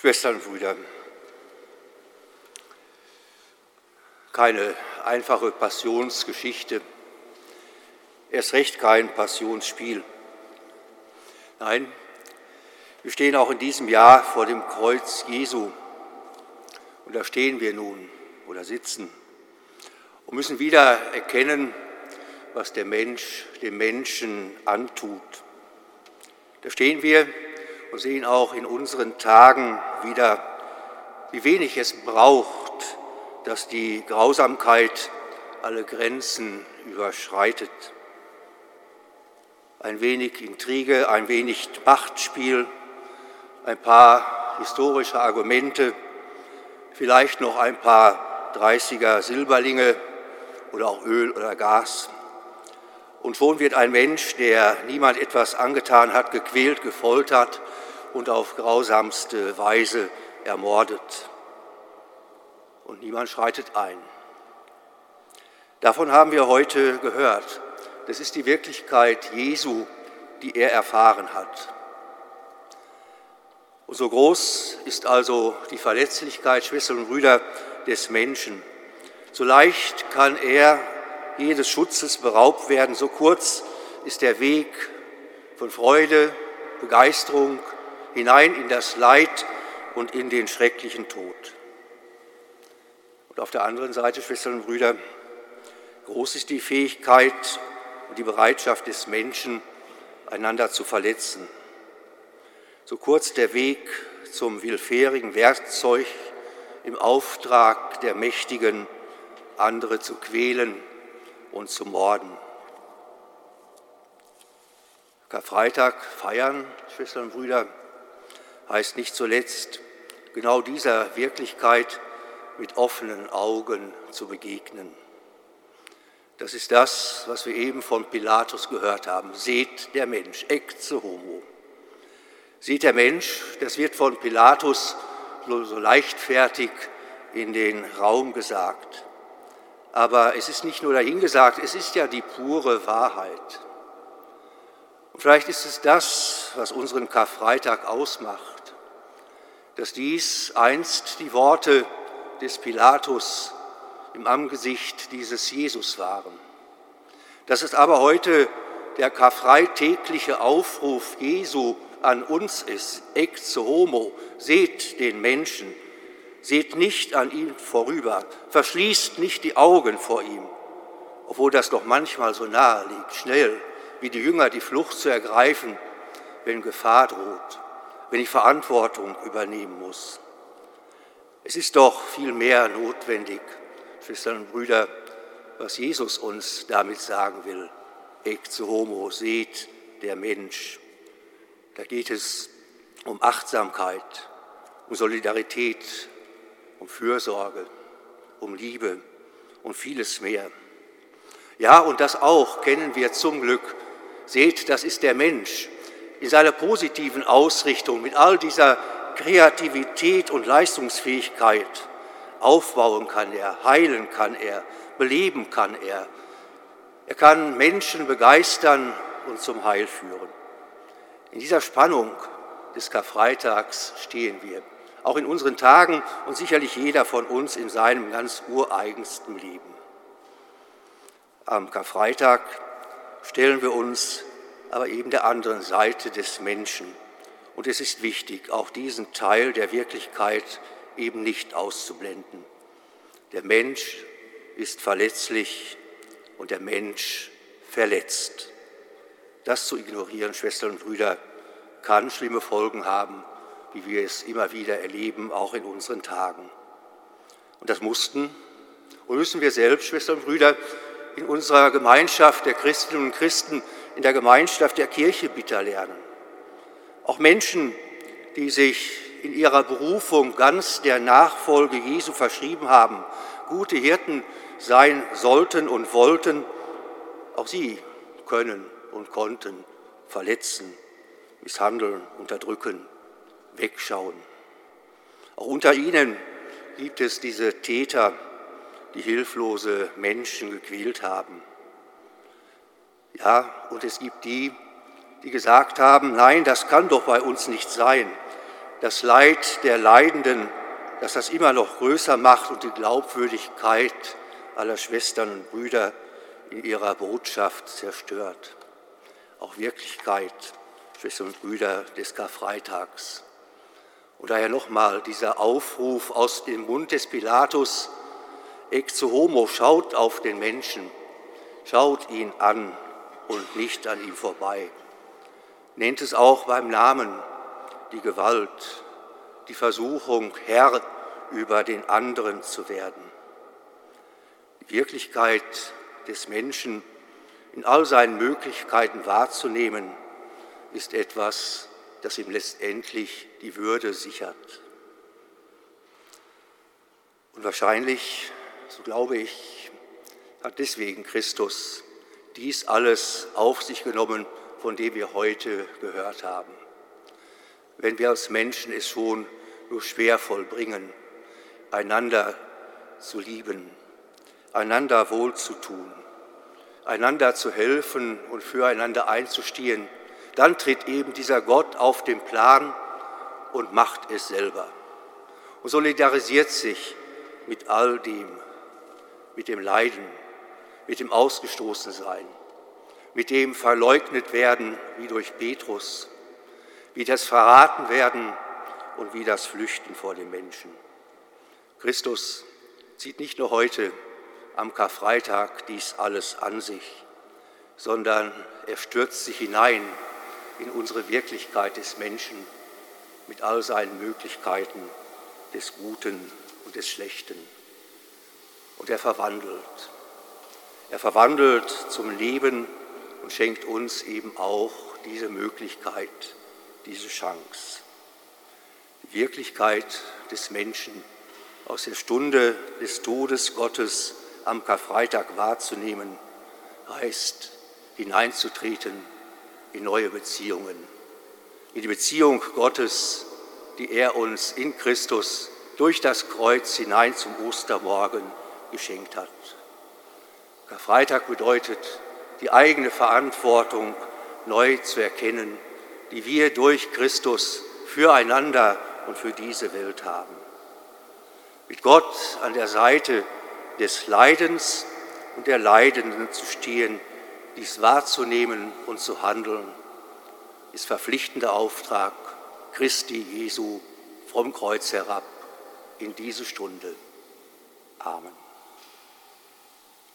Schwestern und Brüder, keine einfache Passionsgeschichte, erst recht kein Passionsspiel. Nein, wir stehen auch in diesem Jahr vor dem Kreuz Jesu und da stehen wir nun oder sitzen und müssen wieder erkennen, was der Mensch dem Menschen antut. Da stehen wir und sehen auch in unseren Tagen wieder, wie wenig es braucht, dass die Grausamkeit alle Grenzen überschreitet. Ein wenig Intrige, ein wenig Machtspiel, ein paar historische Argumente, vielleicht noch ein paar 30er Silberlinge oder auch Öl oder Gas. Und schon wird ein Mensch, der niemand etwas angetan hat, gequält, gefoltert und auf grausamste Weise ermordet. Und niemand schreitet ein. Davon haben wir heute gehört. Das ist die Wirklichkeit Jesu, die er erfahren hat. Und so groß ist also die Verletzlichkeit, Schwestern und Brüder, des Menschen. So leicht kann er jedes Schutzes beraubt werden. So kurz ist der Weg von Freude, Begeisterung hinein in das Leid und in den schrecklichen Tod. Und auf der anderen Seite, Schwestern und Brüder, groß ist die Fähigkeit und die Bereitschaft des Menschen, einander zu verletzen. So kurz der Weg zum willfährigen Werkzeug im Auftrag der Mächtigen, andere zu quälen und zu morden. Karfreitag feiern, Schwestern und Brüder, heißt nicht zuletzt, genau dieser Wirklichkeit mit offenen Augen zu begegnen. Das ist das, was wir eben von Pilatus gehört haben. Seht der Mensch, ecce homo. Seht der Mensch, das wird von Pilatus so leichtfertig in den Raum gesagt. Aber es ist nicht nur dahingesagt, es ist ja die pure Wahrheit. Und vielleicht ist es das, was unseren Karfreitag ausmacht, dass dies einst die Worte des Pilatus im Angesicht dieses Jesus waren. Dass es aber heute der karfreitägliche Aufruf Jesu an uns ist, ex homo, seht den Menschen, seht nicht an ihm vorüber, verschließt nicht die Augen vor ihm, obwohl das doch manchmal so nahe liegt, schnell wie die Jünger die Flucht zu ergreifen, wenn Gefahr droht, wenn ich Verantwortung übernehmen muss. Es ist doch viel mehr notwendig, Schwestern und Brüder, was Jesus uns damit sagen will. Ecce homo, seht der Mensch. Da geht es um Achtsamkeit, um Solidarität, um Fürsorge, um Liebe und vieles mehr. Ja, und das auch kennen wir zum Glück. Seht, das ist der Mensch in seiner positiven Ausrichtung mit all dieser Kreativität und Leistungsfähigkeit. Aufbauen kann er, heilen kann er, beleben kann er. Er kann Menschen begeistern und zum Heil führen. In dieser Spannung des Karfreitags stehen wir auch in unseren Tagen und sicherlich jeder von uns in seinem ganz ureigensten Leben. Am Karfreitag stellen wir uns aber eben der anderen Seite des Menschen. Und es ist wichtig, auch diesen Teil der Wirklichkeit eben nicht auszublenden. Der Mensch ist verletzlich und der Mensch verletzt. Das zu ignorieren, Schwestern und Brüder, kann schlimme Folgen haben wie wir es immer wieder erleben, auch in unseren Tagen. Und das mussten und müssen wir selbst, Schwestern und Brüder, in unserer Gemeinschaft der Christinnen und Christen, in der Gemeinschaft der Kirche bitter lernen. Auch Menschen, die sich in ihrer Berufung ganz der Nachfolge Jesu verschrieben haben, gute Hirten sein sollten und wollten, auch sie können und konnten verletzen, misshandeln, unterdrücken wegschauen. Auch unter ihnen gibt es diese Täter, die hilflose Menschen gequält haben. Ja, und es gibt die, die gesagt haben, nein, das kann doch bei uns nicht sein. das Leid der Leidenden, das das immer noch größer macht und die Glaubwürdigkeit aller Schwestern und Brüder in ihrer Botschaft zerstört. Auch Wirklichkeit, Schwestern und Brüder des Karfreitags. Und daher nochmal dieser Aufruf aus dem Mund des Pilatus, Ex homo, schaut auf den Menschen, schaut ihn an und nicht an ihm vorbei. Nennt es auch beim Namen die Gewalt, die Versuchung, Herr über den anderen zu werden. Die Wirklichkeit des Menschen in all seinen Möglichkeiten wahrzunehmen, ist etwas, das ihm letztendlich die Würde sichert. Und wahrscheinlich, so glaube ich, hat deswegen Christus dies alles auf sich genommen, von dem wir heute gehört haben. Wenn wir als Menschen es schon nur schwer vollbringen, einander zu lieben, einander wohlzutun, einander zu helfen und füreinander einzustehen, dann tritt eben dieser Gott auf den Plan und macht es selber und solidarisiert sich mit all dem, mit dem Leiden, mit dem Ausgestoßensein, mit dem Verleugnet werden wie durch Petrus, wie das Verraten werden und wie das Flüchten vor den Menschen. Christus zieht nicht nur heute am Karfreitag dies alles an sich, sondern er stürzt sich hinein in unsere Wirklichkeit des Menschen mit all seinen Möglichkeiten des Guten und des Schlechten. Und er verwandelt. Er verwandelt zum Leben und schenkt uns eben auch diese Möglichkeit, diese Chance. Die Wirklichkeit des Menschen aus der Stunde des Todes Gottes am Karfreitag wahrzunehmen, heißt hineinzutreten in neue Beziehungen, in die Beziehung Gottes, die er uns in Christus durch das Kreuz hinein zum Ostermorgen geschenkt hat. Karfreitag bedeutet, die eigene Verantwortung neu zu erkennen, die wir durch Christus füreinander und für diese Welt haben. Mit Gott an der Seite des Leidens und der Leidenden zu stehen, dies wahrzunehmen und zu handeln, ist verpflichtender Auftrag Christi Jesu vom Kreuz herab in diese Stunde. Amen.